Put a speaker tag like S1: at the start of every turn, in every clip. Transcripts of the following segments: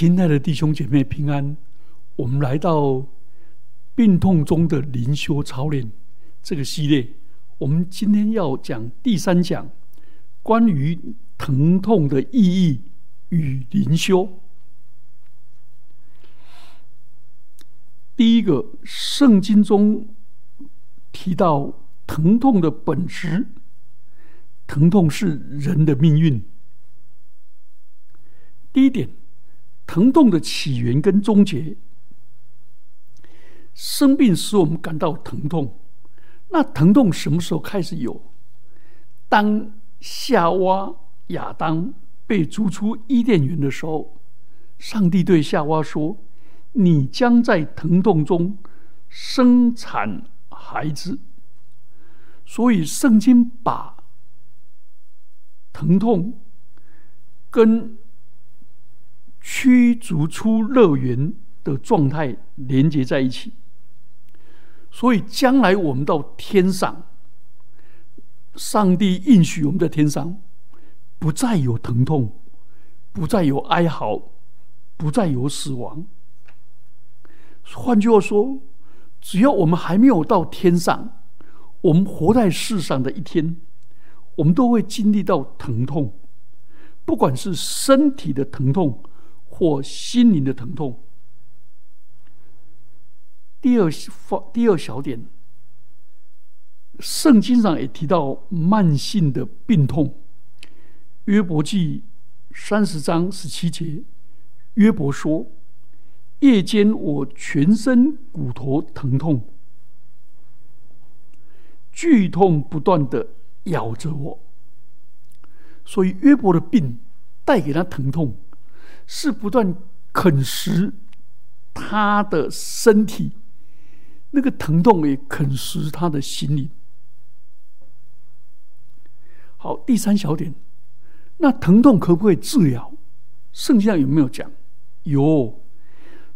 S1: 亲爱的弟兄姐妹平安，我们来到病痛中的灵修操练这个系列，我们今天要讲第三讲，关于疼痛的意义与灵修。第一个，圣经中提到疼痛的本质，疼痛是人的命运。第一点，疼痛的起源跟终结。生病使我们感到疼痛，那疼痛什么时候开始有？当夏娃、亚当被逐出伊甸园的时候，上帝对夏娃说。你将在疼痛中生产孩子，所以圣经把疼痛跟驱逐出乐园的状态连接在一起。所以将来我们到天上，上帝应许我们在天上不再有疼痛，不再有哀嚎，不再有死亡。换句话说，只要我们还没有到天上，我们活在世上的一天，我们都会经历到疼痛，不管是身体的疼痛或心灵的疼痛。第二方第二小点，圣经上也提到慢性的病痛，约伯记三十章十七节，约伯说。夜间，我全身骨头疼痛，剧痛不断的咬着我。所以约伯的病带给他疼痛，是不断啃食他的身体，那个疼痛也啃食他的心灵。好，第三小点，那疼痛可不可以治疗？圣经上有没有讲？有。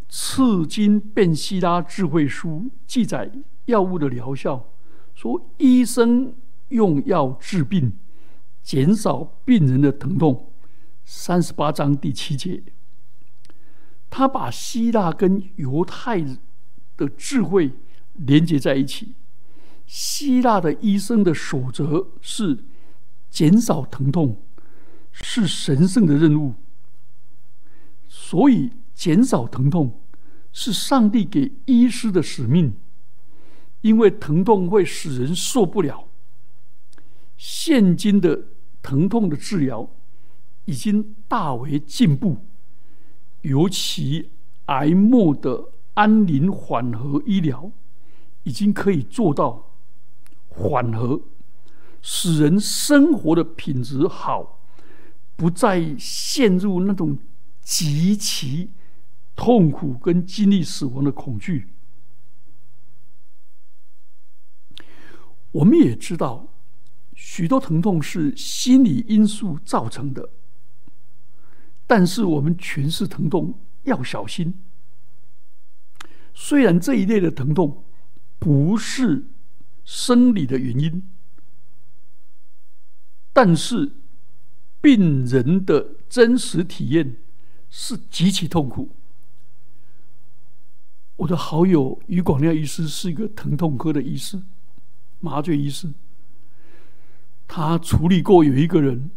S1: 刺经变希拉智慧书记载药物的疗效，说医生用药治病，减少病人的疼痛。三十八章第七节，他把希腊跟犹太的智慧连接在一起。希腊的医生的守则是减少疼痛，是神圣的任务，所以减少疼痛。是上帝给医师的使命，因为疼痛会使人受不了。现今的疼痛的治疗已经大为进步，尤其癌末的安宁缓和医疗已经可以做到缓和，使人生活的品质好，不再陷入那种极其。痛苦跟经历死亡的恐惧，我们也知道，许多疼痛是心理因素造成的。但是我们诠释疼痛要小心。虽然这一类的疼痛不是生理的原因，但是病人的真实体验是极其痛苦。我的好友于广亮医师是一个疼痛科的医师，麻醉医师。他处理过有一个人，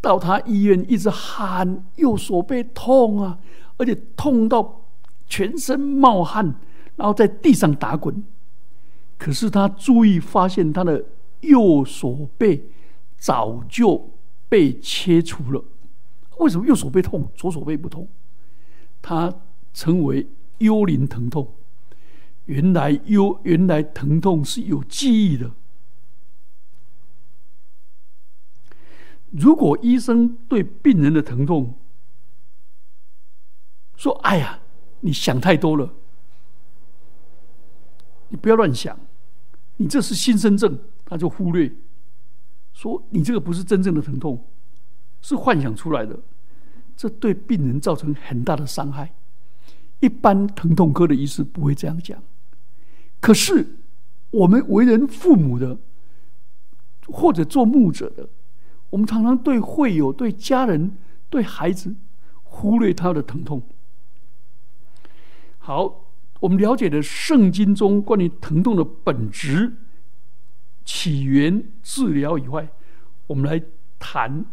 S1: 到他医院一直喊右手背痛啊，而且痛到全身冒汗，然后在地上打滚。可是他注意发现，他的右手背早就被切除了。为什么右手背痛，左手背不痛？他称为。幽灵疼痛，原来幽原来疼痛是有记忆的。如果医生对病人的疼痛说：“哎呀，你想太多了，你不要乱想，你这是新生症。”他就忽略说：“你这个不是真正的疼痛，是幻想出来的。”这对病人造成很大的伤害。一般疼痛科的医师不会这样讲，可是我们为人父母的，或者做牧者的，我们常常对会友、对家人、对孩子，忽略他的疼痛。好，我们了解了圣经中关于疼痛的本质、起源、治疗以外，我们来谈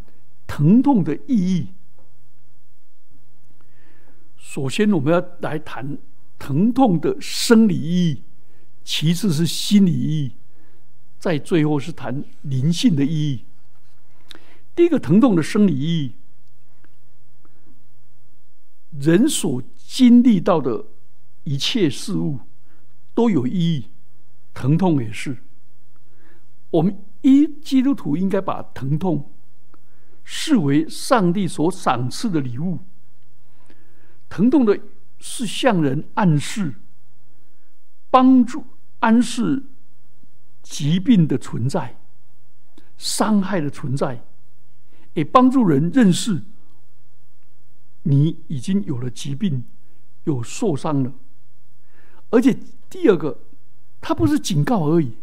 S1: 疼痛的意义。首先，我们要来谈疼痛的生理意义，其次是心理意义，在最后是谈灵性的意义。第一个，疼痛的生理意义，人所经历到的一切事物都有意义，疼痛也是。我们一基督徒应该把疼痛视为上帝所赏赐的礼物。疼痛的是向人暗示、帮助、暗示疾病的存在、伤害的存在，也帮助人认识你已经有了疾病、有受伤了。而且第二个，它不是警告而已，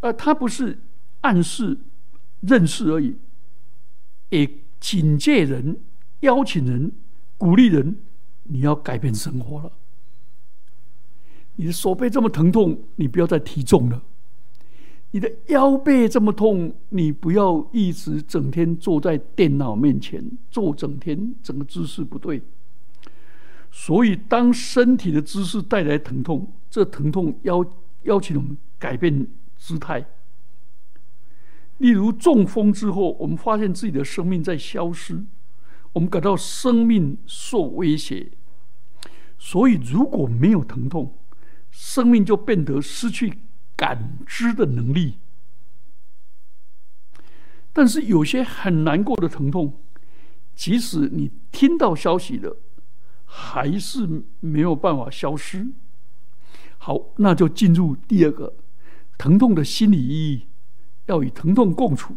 S1: 呃，它不是暗示、认识而已，也警戒人、邀请人。鼓励人，你要改变生活了。你的手背这么疼痛，你不要再提重了；你的腰背这么痛，你不要一直整天坐在电脑面前，坐整天，整个姿势不对。所以，当身体的姿势带来疼痛，这疼痛邀邀请我们改变姿态。例如中风之后，我们发现自己的生命在消失。我们感到生命受威胁，所以如果没有疼痛，生命就变得失去感知的能力。但是有些很难过的疼痛，即使你听到消息了，还是没有办法消失。好，那就进入第二个疼痛的心理意义，要与疼痛共处。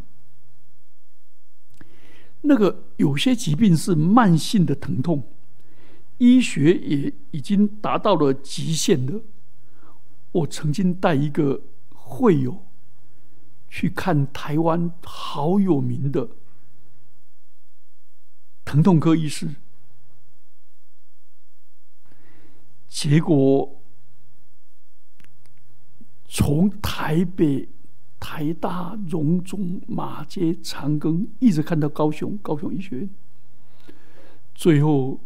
S1: 那个有些疾病是慢性的疼痛，医学也已经达到了极限的。我曾经带一个会友去看台湾好有名的疼痛科医师，结果从台北。台大、荣中、马街、长庚，一直看到高雄，高雄医学院。最后，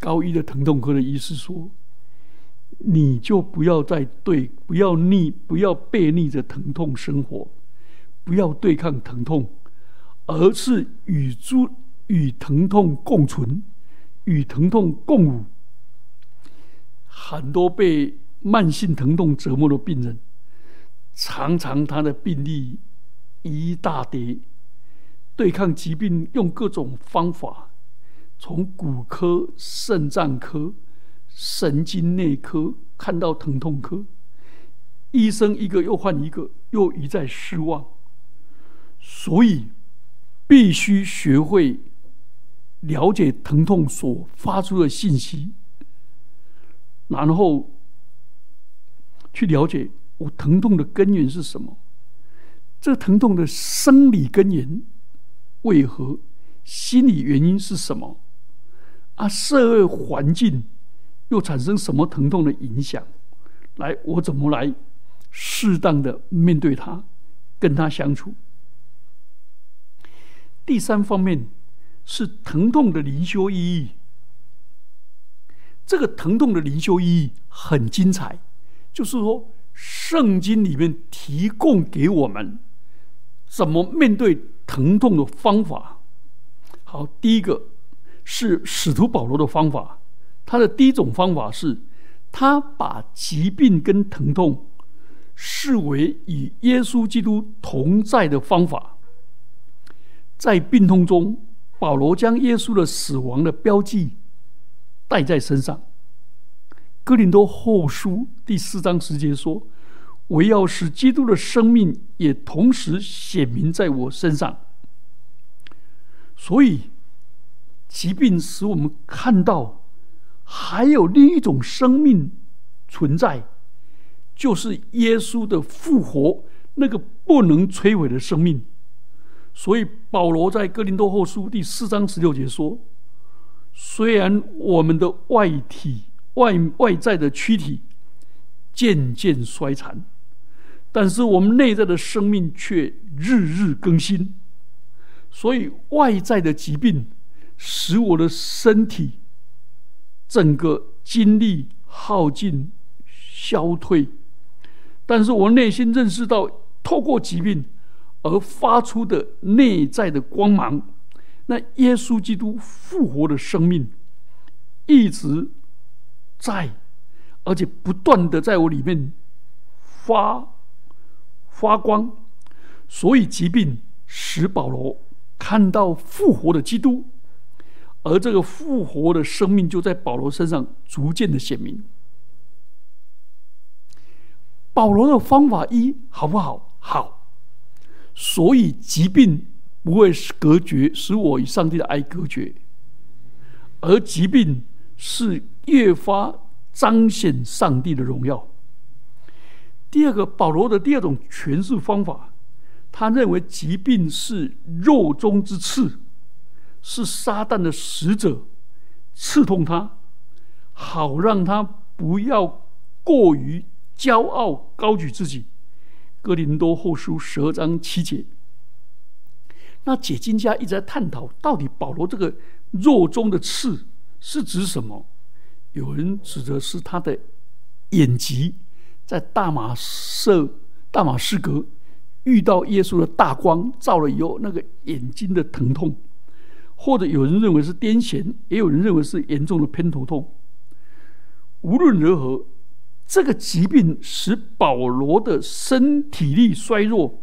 S1: 高一的疼痛科的医师说：“你就不要再对，不要逆，不要背逆着疼痛生活，不要对抗疼痛，而是与诸与疼痛共存，与疼痛共舞。”很多被慢性疼痛折磨的病人。常常他的病例一大叠，对抗疾病用各种方法，从骨科、肾脏科、神经内科看到疼痛科，医生一个又换一个，又一再失望。所以必须学会了解疼痛所发出的信息，然后去了解。我疼痛的根源是什么？这疼痛的生理根源为何？心理原因是什么？啊，社会环境又产生什么疼痛的影响？来，我怎么来适当的面对它，跟它相处？第三方面是疼痛的灵修意义。这个疼痛的灵修意义很精彩，就是说。圣经里面提供给我们怎么面对疼痛的方法。好，第一个是使徒保罗的方法。他的第一种方法是，他把疾病跟疼痛视为与耶稣基督同在的方法。在病痛中，保罗将耶稣的死亡的标记带在身上。哥林多后书第四章十节说：“我要使基督的生命也同时显明在我身上。”所以，疾病使我们看到还有另一种生命存在，就是耶稣的复活，那个不能摧毁的生命。所以，保罗在哥林多后书第四章十六节说：“虽然我们的外体、外外在的躯体渐渐衰残，但是我们内在的生命却日日更新。所以外在的疾病使我的身体整个精力耗尽、消退，但是我内心认识到，透过疾病而发出的内在的光芒。那耶稣基督复活的生命一直在，而且不断的在我里面发发光，所以疾病使保罗看到复活的基督，而这个复活的生命就在保罗身上逐渐的显明。保罗的方法一好不好？好，所以疾病。不会隔绝，使我与上帝的爱隔绝，而疾病是越发彰显上帝的荣耀。第二个，保罗的第二种诠释方法，他认为疾病是肉中之刺，是撒旦的使者刺痛他，好让他不要过于骄傲高举自己。哥林多后书十二章七节。那解经家一直在探讨，到底保罗这个肉中的刺是指什么？有人指的是他的眼疾，在大马色大马士革遇到耶稣的大光照了以后，那个眼睛的疼痛；或者有人认为是癫痫，也有人认为是严重的偏头痛。无论如何，这个疾病使保罗的身体力衰弱。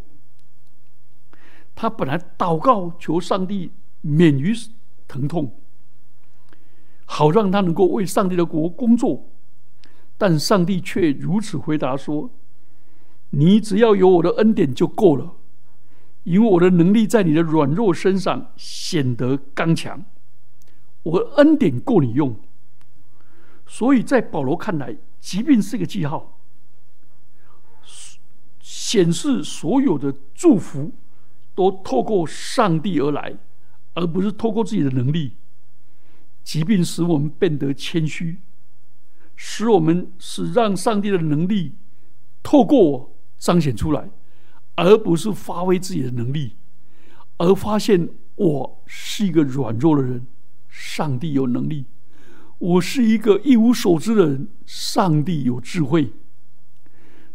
S1: 他本来祷告求上帝免于疼痛，好让他能够为上帝的国工作，但上帝却如此回答说：“你只要有我的恩典就够了，因为我的能力在你的软弱身上显得刚强，我的恩典够你用。”所以在保罗看来，疾病是个记号，显示所有的祝福。都透过上帝而来，而不是透过自己的能力。疾病使我们变得谦虚，使我们是让上帝的能力透过我彰显出来，而不是发挥自己的能力，而发现我是一个软弱的人，上帝有能力；我是一个一无所知的人，上帝有智慧。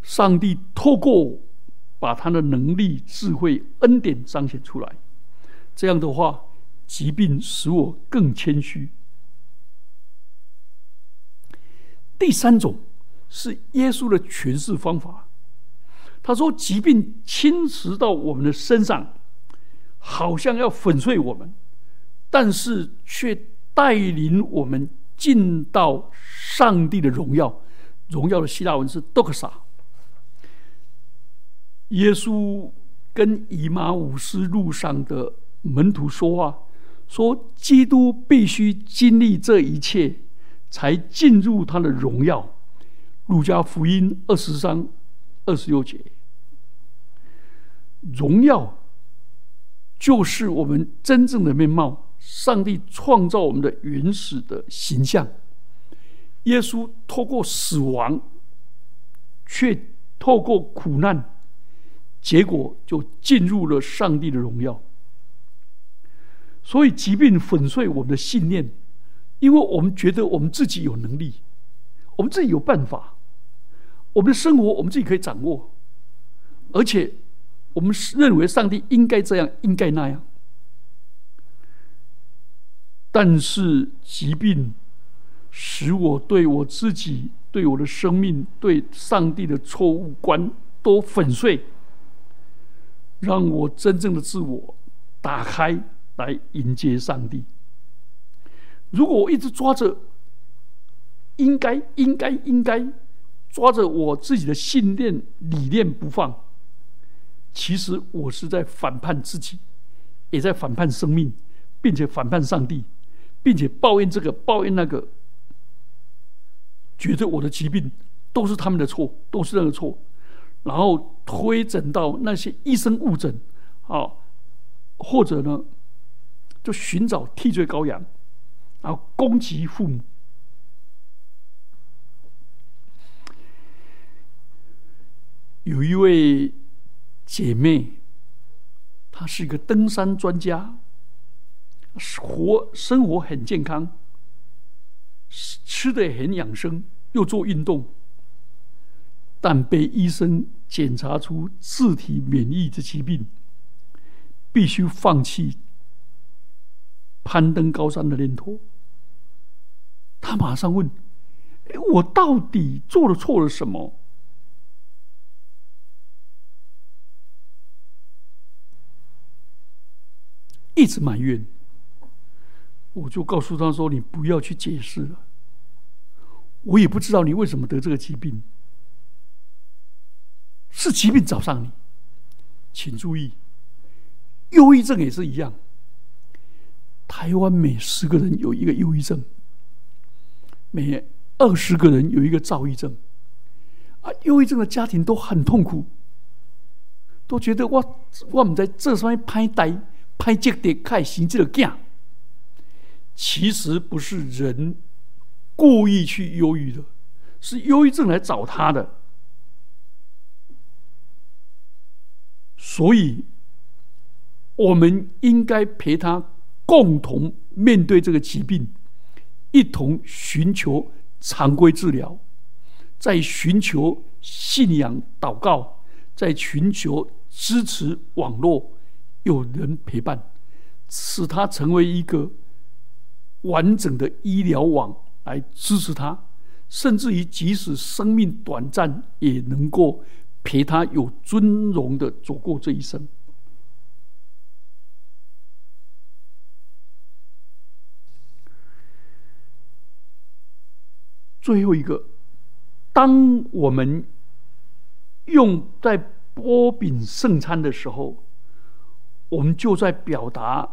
S1: 上帝透过。把他的能力、智慧、恩典彰显出来，这样的话，疾病使我更谦虚。第三种是耶稣的诠释方法，他说：疾病侵蚀到我们的身上，好像要粉碎我们，但是却带领我们进到上帝的荣耀。荣耀的希腊文是 “doxa”。耶稣跟以马五斯路上的门徒说话，说：“基督必须经历这一切，才进入他的荣耀。”路加福音二十章二十六节，荣耀就是我们真正的面貌。上帝创造我们的原始的形象，耶稣透过死亡，却透过苦难。结果就进入了上帝的荣耀。所以疾病粉碎我们的信念，因为我们觉得我们自己有能力，我们自己有办法，我们的生活我们自己可以掌握，而且我们认为上帝应该这样，应该那样。但是疾病使我对我自己、对我的生命、对上帝的错误观都粉碎。让我真正的自我打开来迎接上帝。如果我一直抓着应该、应该、应该抓着我自己的信念理念不放，其实我是在反叛自己，也在反叛生命，并且反叛上帝，并且抱怨这个、抱怨那个，觉得我的疾病都是他们的错，都是那个错。然后推诊到那些医生误诊，啊，或者呢，就寻找替罪羔羊，然后攻击父母。有一位姐妹，她是一个登山专家，活生活很健康，吃的很养生，又做运动，但被医生检查出自体免疫的疾病，必须放弃攀登高山的念头。他马上问：“我到底做了错了什么？”一直埋怨，我就告诉他说：“你不要去解释了，我也不知道你为什么得这个疾病，是疾病找上你。请注意，忧郁症也是一样。台湾每十个人有一个忧郁症，每二十个人有一个躁郁症。啊，忧郁症的家庭都很痛苦，都觉得我我们在这上面拍呆。”拍这的看行这个镜，其实不是人故意去忧郁的，是忧郁症来找他的。所以，我们应该陪他共同面对这个疾病，一同寻求常规治疗，在寻求信仰祷告，在寻求支持网络。有人陪伴，使他成为一个完整的医疗网来支持他，甚至于即使生命短暂，也能够陪他有尊荣的走过这一生。最后一个，当我们用在波饼圣餐的时候。我们就在表达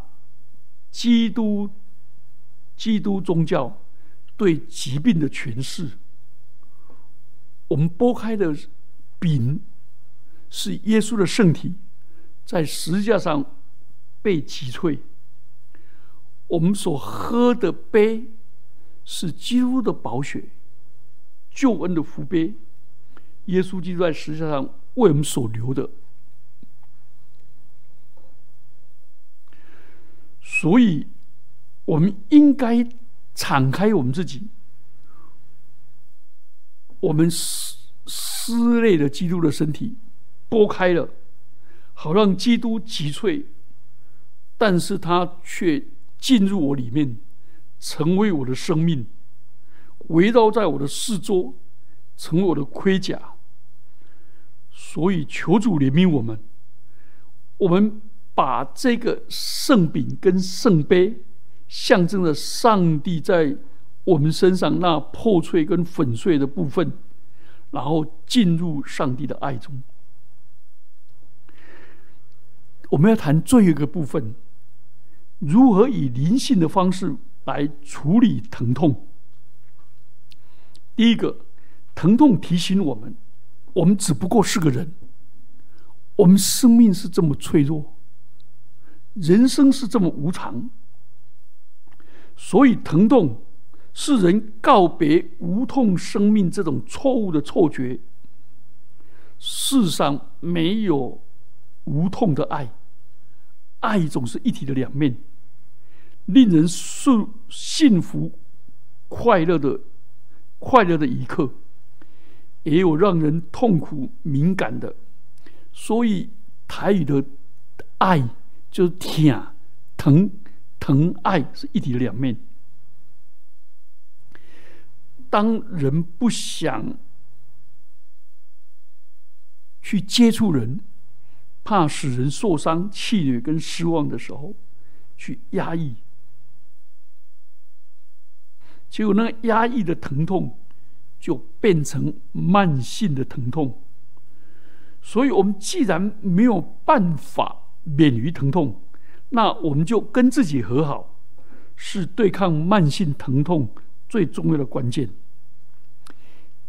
S1: 基督基督宗教对疾病的诠释。我们剥开的饼是耶稣的圣体，在十字架上被击碎；我们所喝的杯是基督的宝血，救恩的福杯。耶稣基督在十字架上为我们所流的。所以，我们应该敞开我们自己，我们撕撕裂的基督的身体剥开了，好让基督击碎，但是他却进入我里面，成为我的生命，围绕在我的四周，成为我的盔甲。所以，求主怜悯我们，我们。把这个圣饼跟圣杯，象征着上帝在我们身上那破碎跟粉碎的部分，然后进入上帝的爱中。我们要谈最后一个部分，如何以灵性的方式来处理疼痛。第一个，疼痛提醒我们，我们只不过是个人，我们生命是这么脆弱。人生是这么无常，所以疼痛是人告别无痛生命这种错误的错觉。世上没有无痛的爱，爱总是一体的两面，令人幸幸福、快乐的快乐的一刻，也有让人痛苦敏感的。所以台语的爱。就是疼、疼、疼爱是一体两面。当人不想去接触人，怕使人受伤、气馁跟失望的时候，去压抑，结果那个压抑的疼痛就变成慢性的疼痛。所以，我们既然没有办法。免于疼痛，那我们就跟自己和好，是对抗慢性疼痛最重要的关键。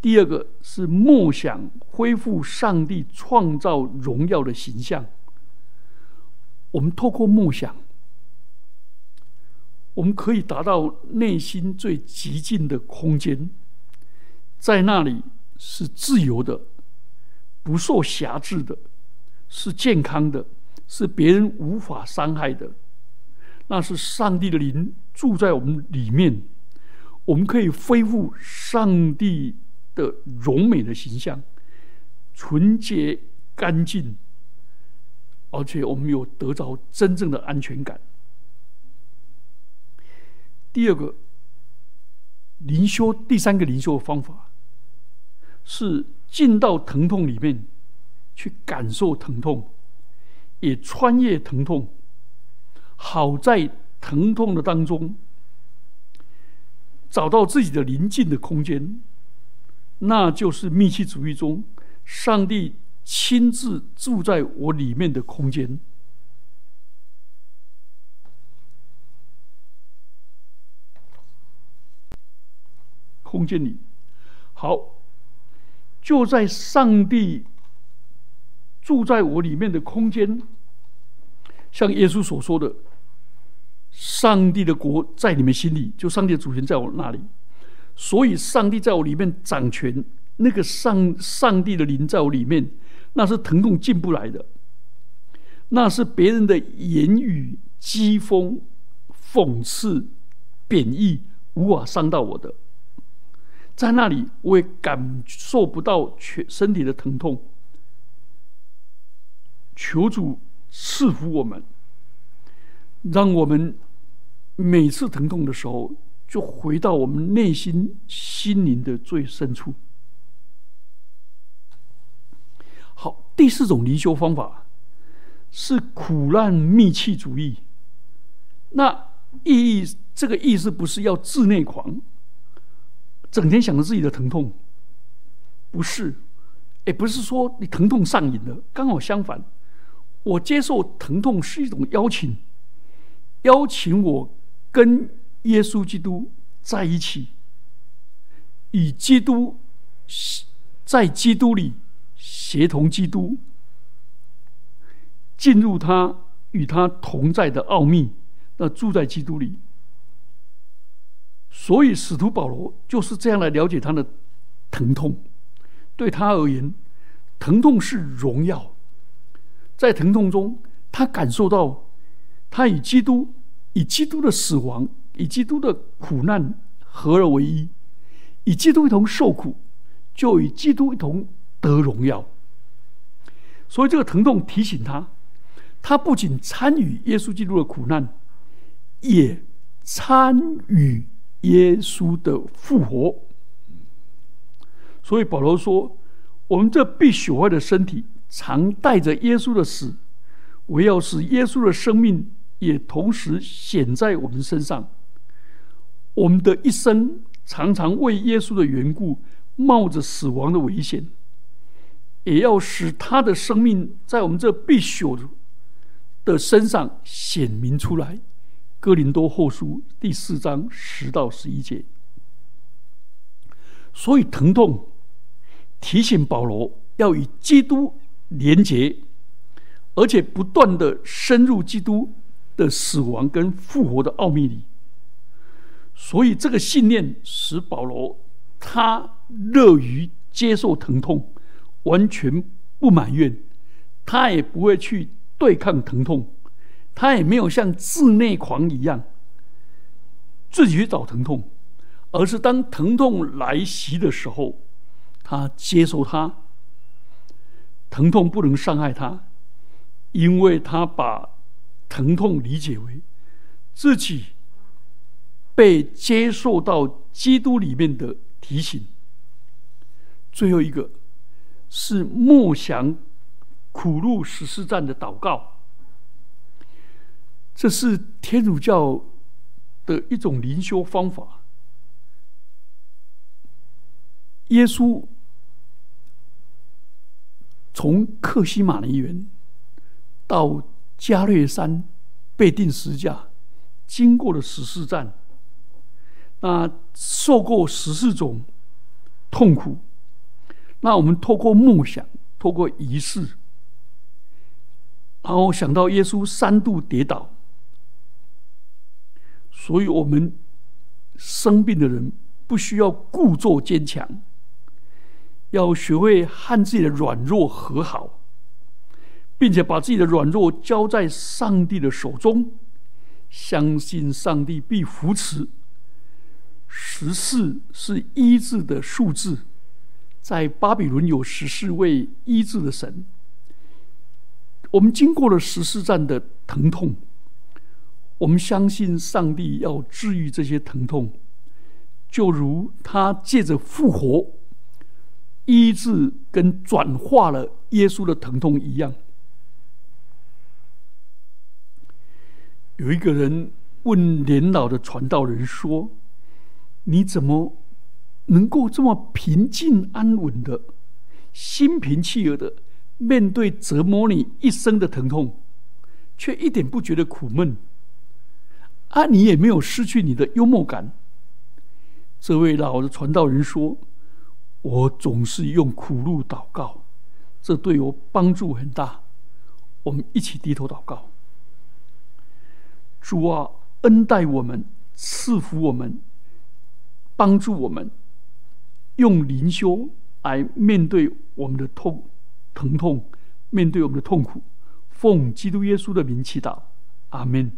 S1: 第二个是默想恢复上帝创造荣耀的形象。我们透过默想，我们可以达到内心最极静的空间，在那里是自由的，不受辖制的，是健康的，是别人无法伤害的。那是上帝的灵住在我们里面，我们可以恢复上帝的荣美的形象，纯洁干净，而且我们有得着真正的安全感。第二个灵修，第三个灵修的方法是进到疼痛里面去感受疼痛，也穿越疼痛。好在疼痛的当中，找到自己的宁静的空间，那就是密契主义中上帝亲自住在我里面的空间。空间里，好，就在上帝住在我里面的空间，像耶稣所说的。上帝的国在你们心里，就上帝的主权在我那里，所以上帝在我里面掌权。那个上上帝的灵在我里面，那是疼痛进不来的，那是别人的言语讥讽、讽刺、贬义无法伤到我的。在那里，我也感受不到全身体的疼痛。求主赐福我们，让我们。每次疼痛的时候，就回到我们内心心灵的最深处。好，第四种离修方法是苦难密契主义。那意义这个意思不是要自内狂，整天想着自己的疼痛，不是，也不是说你疼痛上瘾了。刚好相反，我接受疼痛是一种邀请，邀请我。跟耶稣基督在一起，与基督在基督里协同基督，进入他与他同在的奥秘，那住在基督里。所以使徒保罗就是这样来了解他的疼痛。对他而言，疼痛是荣耀，在疼痛中，他感受到他与基督。以基督的死亡，以基督的苦难合而为一，以基督一同受苦，就与基督一同得荣耀。所以这个疼痛提醒他，他不仅参与耶稣基督的苦难，也参与耶稣的复活。所以保罗说：“我们这必朽坏的身体，常带着耶稣的死，我要使耶稣的生命。”也同时显在我们身上。我们的一生常常为耶稣的缘故，冒着死亡的危险，也要使他的生命在我们这必朽的身上显明出来。哥林多后书第四章十到十一节。所以疼痛提醒保罗要与基督连结，而且不断的深入基督。的死亡跟复活的奥秘里，所以这个信念使保罗他乐于接受疼痛，完全不埋怨，他也不会去对抗疼痛，他也没有像自内狂一样自己去找疼痛，而是当疼痛来袭的时候，他接受它，疼痛不能伤害他，因为他把。疼痛理解为自己被接受到基督里面的提醒。最后一个是默想苦路十四站的祷告，这是天主教的一种灵修方法。耶稣从克西马尼园到。加略山被钉十架，经过了十四站，那受过十四种痛苦。那我们透过梦想，透过仪式，然后想到耶稣三度跌倒，所以，我们生病的人不需要故作坚强，要学会和自己的软弱和好，并且把自己的软弱交在上帝的手中，相信上帝必扶持。十四是医治的数字，在巴比伦有十四位医治的神。我们经过了十四战的疼痛。我们相信上帝要治愈这些疼痛，就如他借着复活医治跟转化了耶稣的疼痛一样。有一个人问年老的传道人说：“你怎么能够这么平静安稳的、心平气和的面对折磨你一生的疼痛，却一点不觉得苦闷？”啊，你也没有失去你的幽默感。这位老的传道人说：“我总是用苦路祷告，这对我帮助很大。”我们一起低头祷告。主啊，恩待我们，赐福我们，帮助我们，用灵修来面对我们的痛、疼痛，面对我们的痛苦。奉基督耶稣的名祈祷，阿门。